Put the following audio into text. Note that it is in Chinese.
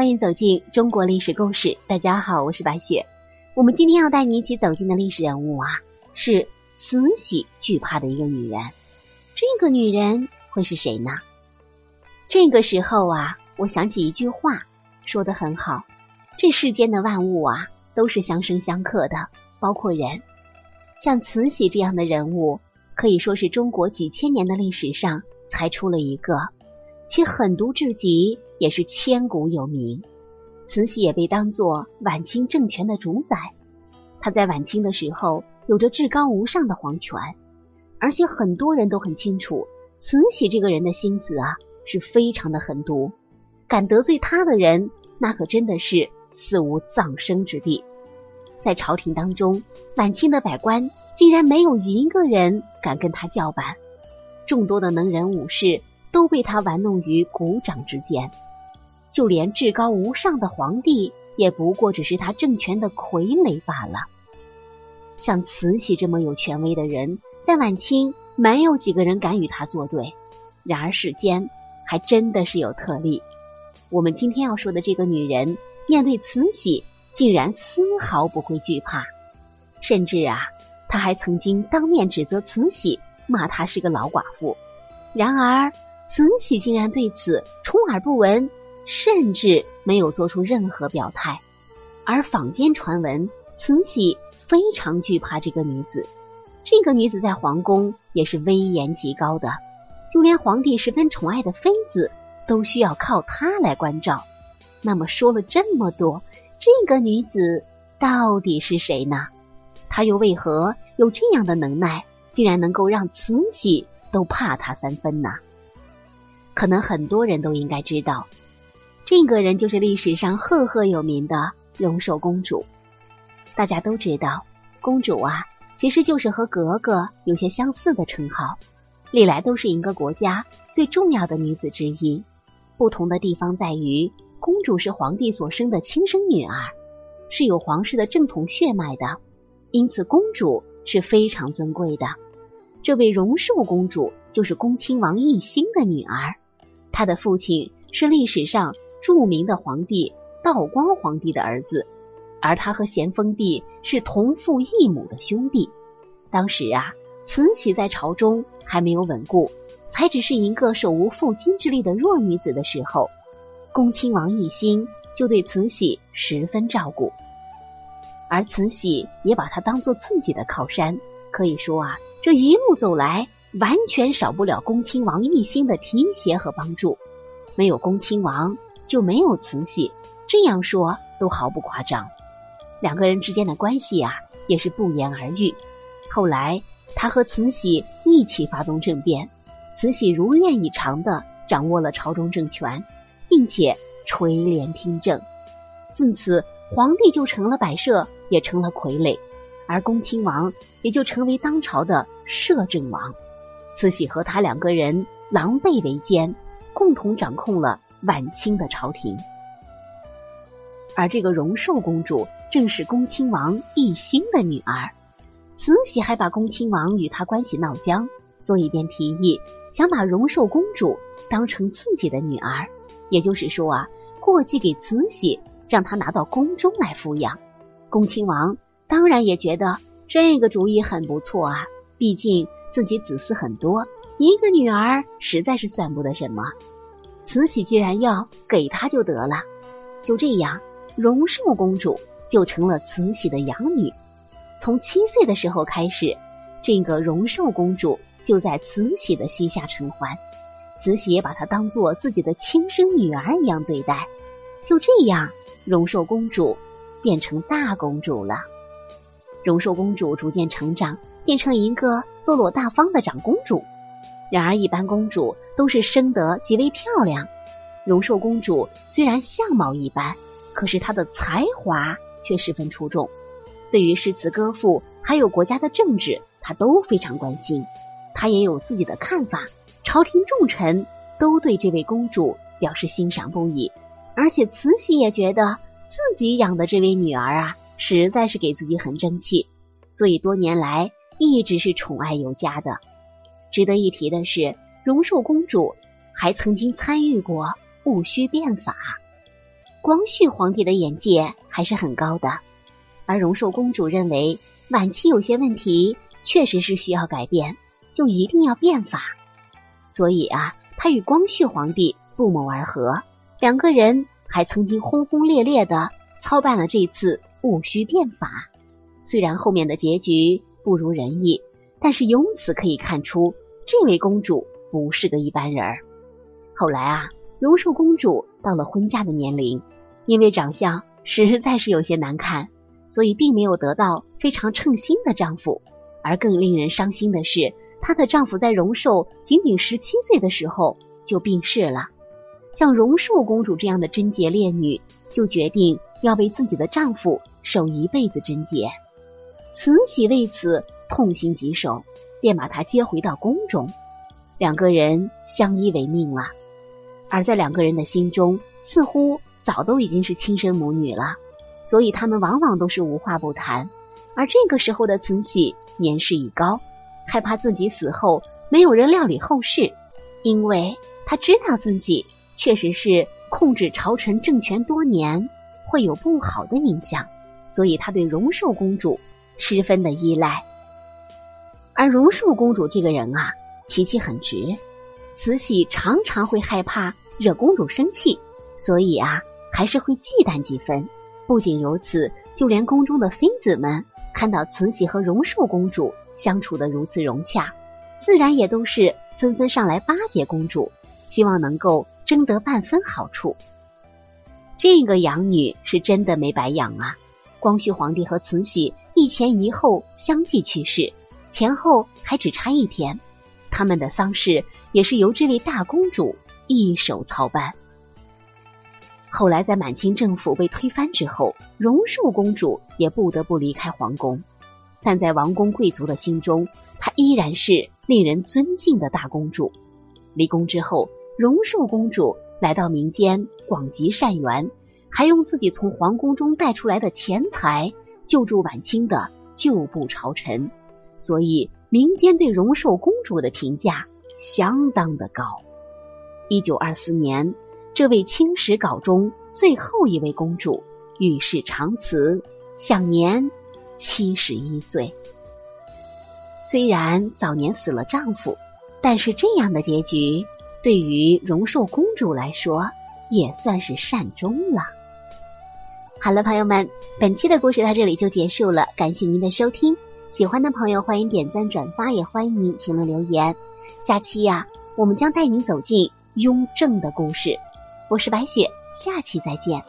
欢迎走进中国历史故事。大家好，我是白雪。我们今天要带你一起走进的历史人物啊，是慈禧惧怕的一个女人。这个女人会是谁呢？这个时候啊，我想起一句话，说的很好：这世间的万物啊，都是相生相克的，包括人。像慈禧这样的人物，可以说是中国几千年的历史上才出了一个。其狠毒至极，也是千古有名。慈禧也被当作晚清政权的主宰。她在晚清的时候有着至高无上的皇权，而且很多人都很清楚，慈禧这个人的心思啊是非常的狠毒。敢得罪她的人，那可真的是死无葬身之地。在朝廷当中，晚清的百官竟然没有一个人敢跟他叫板。众多的能人武士。都被他玩弄于股掌之间，就连至高无上的皇帝，也不过只是他政权的傀儡罢了。像慈禧这么有权威的人，在晚清没有几个人敢与他作对。然而世间还真的是有特例。我们今天要说的这个女人，面对慈禧，竟然丝毫不会惧怕，甚至啊，她还曾经当面指责慈禧，骂她是个老寡妇。然而。慈禧竟然对此充耳不闻，甚至没有做出任何表态。而坊间传闻，慈禧非常惧怕这个女子。这个女子在皇宫也是威严极高的，就连皇帝十分宠爱的妃子都需要靠她来关照。那么说了这么多，这个女子到底是谁呢？她又为何有这样的能耐，竟然能够让慈禧都怕她三分呢？可能很多人都应该知道，这个人就是历史上赫赫有名的荣寿公主。大家都知道，公主啊，其实就是和格格有些相似的称号，历来都是一个国家最重要的女子之一。不同的地方在于，公主是皇帝所生的亲生女儿，是有皇室的正统血脉的，因此公主是非常尊贵的。这位荣寿公主就是恭亲王奕欣的女儿。她的父亲是历史上著名的皇帝道光皇帝的儿子，而他和咸丰帝是同父异母的兄弟。当时啊，慈禧在朝中还没有稳固，才只是一个手无缚鸡之力的弱女子的时候，恭亲王奕欣就对慈禧十分照顾，而慈禧也把他当做自己的靠山。可以说啊，这一路走来。完全少不了恭亲王奕欣的提携和帮助，没有恭亲王就没有慈禧，这样说都毫不夸张。两个人之间的关系啊，也是不言而喻。后来他和慈禧一起发动政变，慈禧如愿以偿的掌握了朝中政权，并且垂帘听政。自此，皇帝就成了摆设，也成了傀儡，而恭亲王也就成为当朝的摄政王。慈禧和他两个人狼狈为奸，共同掌控了晚清的朝廷。而这个荣寿公主正是恭亲王奕欣的女儿。慈禧还把恭亲王与她关系闹僵，所以便提议想把荣寿公主当成自己的女儿，也就是说啊，过继给慈禧，让她拿到宫中来抚养。恭亲王当然也觉得这个主意很不错啊，毕竟。自己子嗣很多，一个女儿实在是算不得什么。慈禧既然要给她就得了，就这样，荣寿公主就成了慈禧的养女。从七岁的时候开始，这个荣寿公主就在慈禧的膝下承欢，慈禧也把她当做自己的亲生女儿一样对待。就这样，荣寿公主变成大公主了。荣寿公主逐渐成长，变成一个。落落大方的长公主，然而一般公主都是生得极为漂亮。荣寿公主虽然相貌一般，可是她的才华却十分出众。对于诗词歌赋，还有国家的政治，她都非常关心。她也有自己的看法，朝廷重臣都对这位公主表示欣赏不已。而且慈禧也觉得自己养的这位女儿啊，实在是给自己很争气，所以多年来。一直是宠爱有加的。值得一提的是，荣寿公主还曾经参与过戊戌变法。光绪皇帝的眼界还是很高的，而荣寿公主认为晚期有些问题确实是需要改变，就一定要变法。所以啊，她与光绪皇帝不谋而合，两个人还曾经轰轰烈烈的操办了这次戊戌变法。虽然后面的结局不如人意，但是由此可以看出，这位公主不是个一般人儿。后来啊，荣寿公主到了婚嫁的年龄，因为长相实在是有些难看，所以并没有得到非常称心的丈夫。而更令人伤心的是，她的丈夫在荣寿仅仅十七岁的时候就病逝了。像荣寿公主这样的贞洁烈女，就决定要为自己的丈夫守一辈子贞洁。慈禧为此痛心疾首，便把她接回到宫中，两个人相依为命了。而在两个人的心中，似乎早都已经是亲生母女了，所以他们往往都是无话不谈。而这个时候的慈禧年事已高，害怕自己死后没有人料理后事，因为她知道自己确实是控制朝臣政权多年，会有不好的影响，所以她对荣寿公主。十分的依赖，而荣寿公主这个人啊，脾气很直，慈禧常常会害怕惹公主生气，所以啊，还是会忌惮几分。不仅如此，就连宫中的妃子们看到慈禧和荣寿公主相处的如此融洽，自然也都是纷纷上来巴结公主，希望能够争得半分好处。这个养女是真的没白养啊！光绪皇帝和慈禧。一前一后相继去世，前后还只差一天。他们的丧事也是由这位大公主一手操办。后来在满清政府被推翻之后，荣寿公主也不得不离开皇宫。但在王公贵族的心中，她依然是令人尊敬的大公主。离宫之后，荣寿公主来到民间广积善缘，还用自己从皇宫中带出来的钱财。救助晚清的旧部朝臣，所以民间对荣寿公主的评价相当的高。一九二四年，这位清史稿中最后一位公主与世长辞，享年七十一岁。虽然早年死了丈夫，但是这样的结局对于荣寿公主来说也算是善终了。好了，朋友们，本期的故事到这里就结束了。感谢您的收听，喜欢的朋友欢迎点赞转发，也欢迎您评论留言。下期呀，我们将带您走进雍正的故事。我是白雪，下期再见。